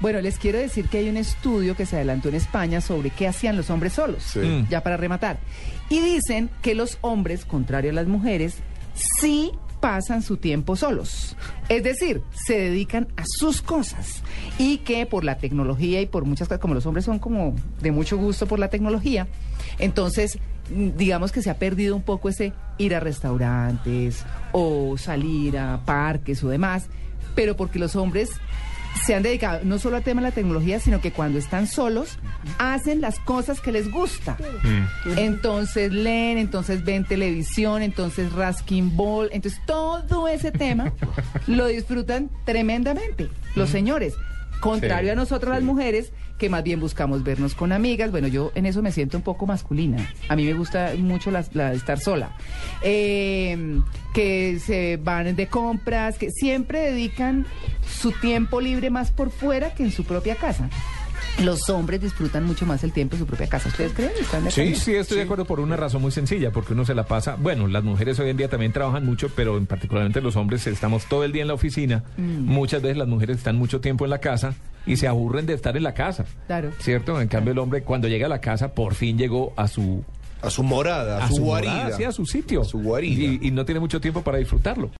Bueno, les quiero decir que hay un estudio que se adelantó en España sobre qué hacían los hombres solos, Sí. Mm. ya para rematar. Y dicen que los hombres, contrario a las mujeres, sí pasan su tiempo solos. Es decir, se dedican a sus cosas. Y que por la tecnología y por muchas cosas, como los hombres son como de mucho gusto por la tecnología, entonces mm, digamos que se ha perdido un poco ese ir a restaurantes o salir a parques o demás, pero porque los hombres se han dedicado no solo al tema de la tecnología, sino que cuando están solos hacen las cosas que les gusta. Entonces leen, entonces ven televisión, entonces rasking ball, entonces todo ese tema lo disfrutan tremendamente los señores. Contrario Sí, a nosotros las mujeres, que más bien buscamos vernos con amigas. Bueno, yo en eso me siento un poco masculina. A mí me gusta mucho la, la estar sola. Eh, que se van de compras, que siempre dedican su tiempo libre más por fuera que en su propia casa. Los hombres disfrutan mucho más el tiempo en su propia casa. ¿Ustedes creen? ¿Están de Sí, acuerdo? sí, estoy de acuerdo por una razón muy sencilla, porque uno se la pasa, bueno, las mujeres hoy en día también trabajan mucho, pero en particularmente los hombres estamos todo el día en la oficina, Mm. muchas veces las mujeres están mucho tiempo en la casa y se aburren de estar en la casa. Claro. ¿Cierto? En cambio el hombre cuando llega a la casa por fin llegó a su A su morada, a, a su, su guarida. morada, sí, a su sitio A su guarida. y, y no tiene mucho tiempo para disfrutarlo.